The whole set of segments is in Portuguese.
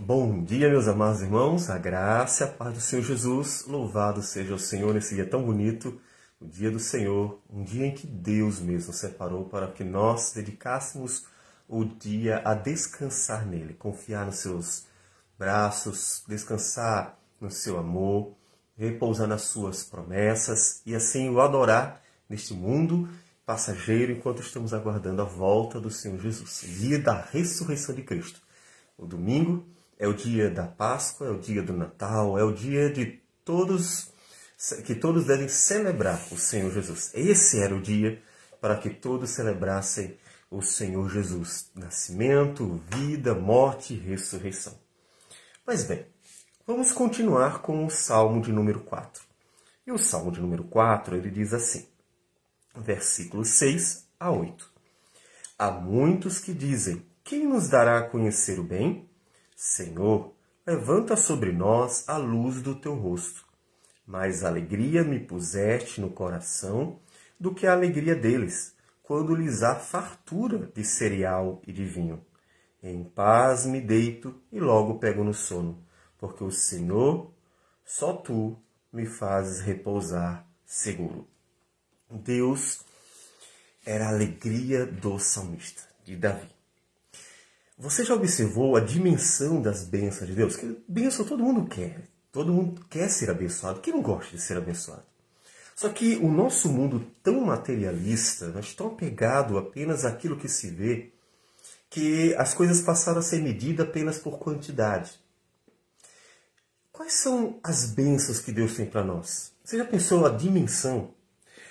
Bom dia, meus amados irmãos, a graça a paz do Senhor Jesus, louvado seja o Senhor nesse dia tão bonito, o dia do Senhor, um dia em que Deus mesmo separou para que nós dedicássemos o dia a descansar nele, confiar nos seus braços, descansar no seu amor, repousar nas suas promessas e assim o adorar neste mundo passageiro enquanto estamos aguardando a volta do Senhor Jesus, dia da ressurreição de Cristo. O domingo é o dia da Páscoa, é o dia do Natal, é o dia de todos que todos devem celebrar o Senhor Jesus. Esse era o dia para que todos celebrassem o Senhor Jesus, nascimento, vida, morte e ressurreição. Mas bem, vamos continuar com o Salmo de número 4. E o Salmo de número 4, ele diz assim: versículos 6 a 8. Há muitos que dizem: Quem nos dará a conhecer o bem? Senhor, levanta sobre nós a luz do teu rosto. Mais alegria me puseste no coração do que a alegria deles, quando lhes há fartura de cereal e de vinho. Em paz me deito e logo pego no sono, porque o Senhor, só tu, me fazes repousar seguro. Deus era a alegria do salmista, de Davi. Você já observou a dimensão das bênçãos de Deus? Que bênção todo mundo quer. Todo mundo quer ser abençoado. Quem não gosta de ser abençoado? Só que o nosso mundo tão materialista, nós tão apegado apenas àquilo que se vê, que as coisas passaram a ser medidas apenas por quantidade. Quais são as bênçãos que Deus tem para nós? Você já pensou a dimensão?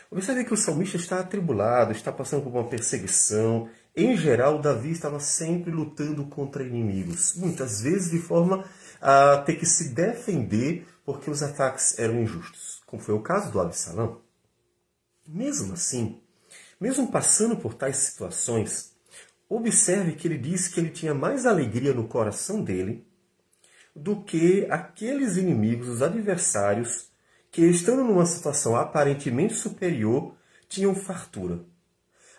Observe que o salmista está atribulado, está passando por uma perseguição. Em geral, Davi estava sempre lutando contra inimigos, muitas vezes de forma a ter que se defender porque os ataques eram injustos, como foi o caso do Absalão. Mesmo assim, mesmo passando por tais situações, observe que ele disse que ele tinha mais alegria no coração dele do que aqueles inimigos, os adversários, que, estando numa situação aparentemente superior, tinham fartura.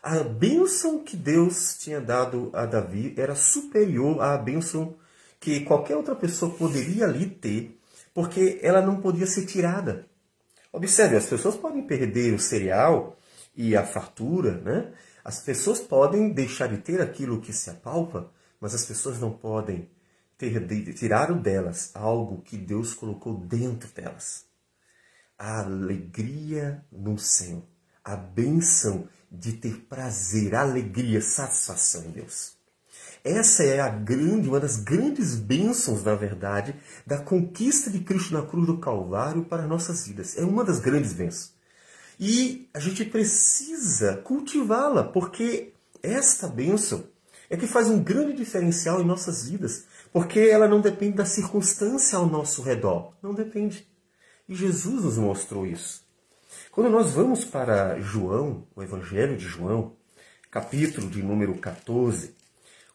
A bênção que Deus tinha dado a Davi era superior à bênção que qualquer outra pessoa poderia ali ter, porque ela não podia ser tirada. Observe, as pessoas podem perder o cereal e a fartura, né? As pessoas podem deixar de ter aquilo que se apalpa, mas as pessoas não podem ter, tirar delas algo que Deus colocou dentro delas a alegria no Senhor, a benção de ter prazer, alegria, satisfação em Deus. Essa é a grande, uma das grandes bênçãos, na verdade, da conquista de Cristo na cruz do Calvário para nossas vidas. É uma das grandes bênçãos. E a gente precisa cultivá-la, porque esta bênção é que faz um grande diferencial em nossas vidas, porque ela não depende da circunstância ao nosso redor. Não depende. E Jesus nos mostrou isso. Quando nós vamos para João, o Evangelho de João, capítulo de número 14,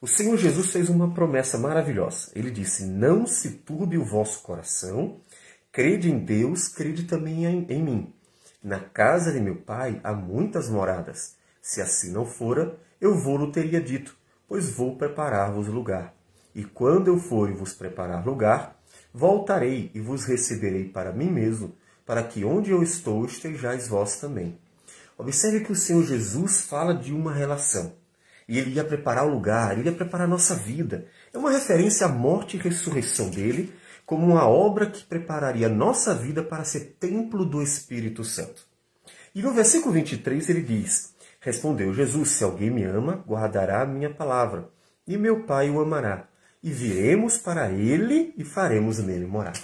o Senhor Jesus fez uma promessa maravilhosa. Ele disse: Não se turbe o vosso coração, crede em Deus, crede também em, mim. Na casa de meu pai há muitas moradas. Se assim não fora, eu vou-lo teria dito, pois vou preparar-vos lugar. E quando eu for e vos preparar lugar, Voltarei e vos receberei para mim mesmo, para que onde eu estou estejais vós também. Observe que o Senhor Jesus fala de uma relação. E ele ia preparar o lugar, ele ia preparar a nossa vida. É uma referência à morte e ressurreição dele, como uma obra que prepararia a nossa vida para ser templo do Espírito Santo. E no versículo 23 ele diz: Respondeu Jesus: Se alguém me ama, guardará a minha palavra, e meu Pai o amará e viremos para ele e faremos nele morada.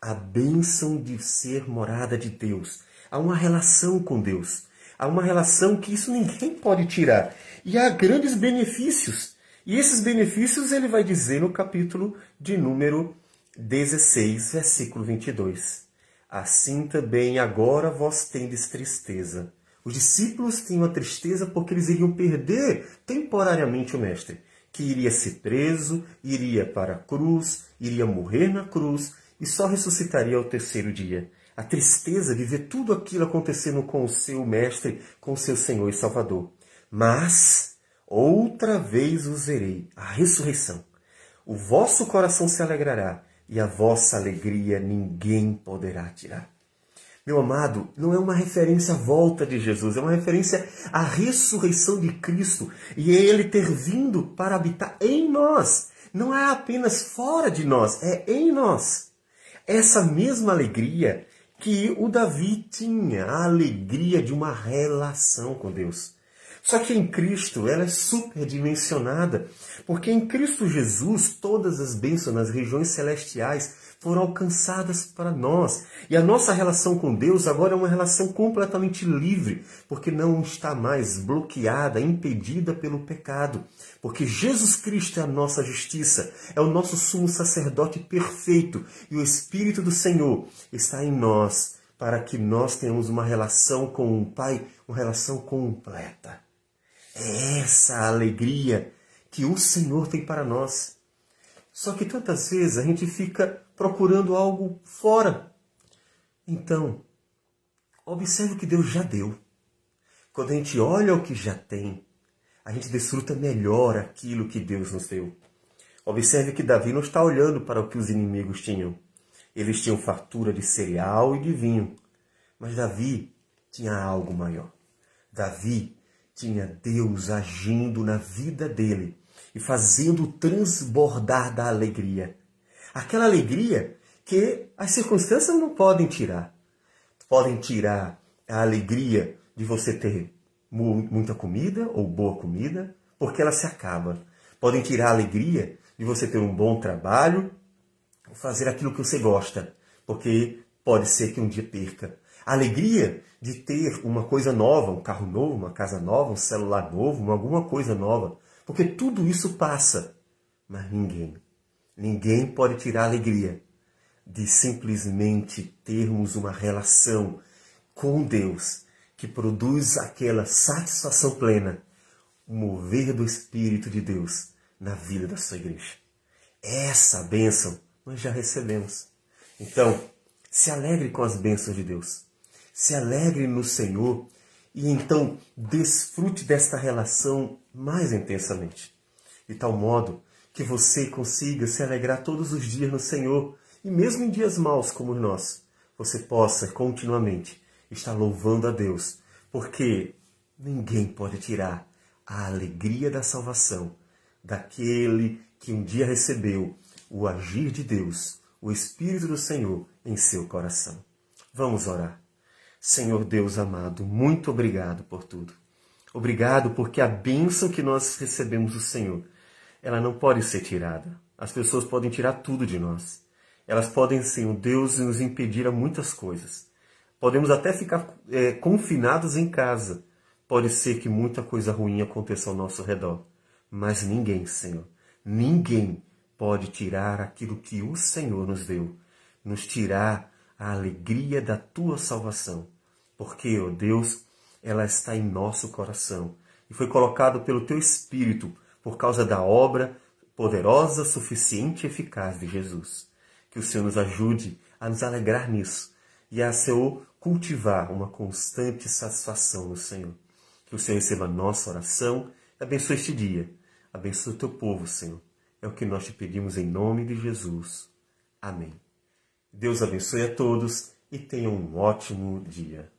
A bênção de ser morada de Deus. Há uma relação com Deus. Há uma relação que isso ninguém pode tirar. E há grandes benefícios. E esses benefícios ele vai dizer no capítulo de número 16, versículo 22. Assim também agora vós tendes tristeza. Os discípulos tinham a tristeza porque eles iriam perder temporariamente o Mestre que iria ser preso, iria para a cruz, iria morrer na cruz e só ressuscitaria ao terceiro dia. A tristeza de ver tudo aquilo acontecendo com o seu mestre, com o seu Senhor e Salvador. Mas outra vez os verei, a ressurreição. o vosso coração se alegrará e a vossa alegria ninguém poderá tirar. Meu amado, não é uma referência à volta de Jesus, é uma referência à ressurreição de Cristo e é Ele ter vindo para habitar em nós. Não é apenas fora de nós, é em nós. Essa mesma alegria que o Davi tinha, a alegria de uma relação com Deus. Só que em Cristo ela é superdimensionada, porque em Cristo Jesus todas as bênçãos nas regiões celestiais foram alcançadas para nós. E a nossa relação com Deus agora é uma relação completamente livre, porque não está mais bloqueada, impedida pelo pecado. Porque Jesus Cristo é a nossa justiça, é o nosso sumo sacerdote perfeito, e o Espírito do Senhor está em nós para que nós tenhamos uma relação com o Pai, uma relação completa. É essa a alegria que o Senhor tem para nós. Só que tantas vezes a gente fica procurando algo fora. Então, observe o que Deus já deu. Quando a gente olha o que já tem, a gente desfruta melhor aquilo que Deus nos deu. Observe que Davi não está olhando para o que os inimigos tinham. Eles tinham fartura de cereal e de vinho. Mas Davi tinha algo maior. Davi tinha Deus agindo na vida dele e fazendo transbordar da alegria. Aquela alegria que as circunstâncias não podem tirar. Podem tirar a alegria de você ter muita comida ou boa comida, porque ela se acaba. Podem tirar a alegria de você ter um bom trabalho, fazer aquilo que você gosta, porque pode ser que um dia perca. A alegria de ter uma coisa nova, um carro novo, uma casa nova, um celular novo, alguma coisa nova. Porque tudo isso passa. Mas ninguém, ninguém pode tirar a alegria de simplesmente termos uma relação com Deus que produz aquela satisfação plena, o mover do Espírito de Deus na vida da sua igreja. Essa bênção nós já recebemos. Então, se alegre com as bênçãos de Deus se alegre no Senhor e então desfrute desta relação mais intensamente. De tal modo que você consiga se alegrar todos os dias no Senhor e mesmo em dias maus como os nossos, você possa continuamente estar louvando a Deus, porque ninguém pode tirar a alegria da salvação daquele que um dia recebeu o agir de Deus, o Espírito do Senhor em seu coração. Vamos orar. Senhor Deus amado, muito obrigado por tudo. Obrigado porque a bênção que nós recebemos do Senhor, ela não pode ser tirada. As pessoas podem tirar tudo de nós. Elas podem, Senhor Deus, nos impedir a muitas coisas. Podemos até ficar é, confinados em casa. Pode ser que muita coisa ruim aconteça ao nosso redor. Mas ninguém, Senhor, ninguém pode tirar aquilo que o Senhor nos deu, nos tirar a alegria da tua salvação. Porque, ó Deus, ela está em nosso coração e foi colocado pelo teu Espírito por causa da obra poderosa, suficiente e eficaz de Jesus. Que o Senhor nos ajude a nos alegrar nisso e a, Senhor, cultivar uma constante satisfação no Senhor. Que o Senhor receba a nossa oração e abençoe este dia. Abençoe o teu povo, Senhor. É o que nós te pedimos em nome de Jesus. Amém. Deus abençoe a todos e tenham um ótimo dia.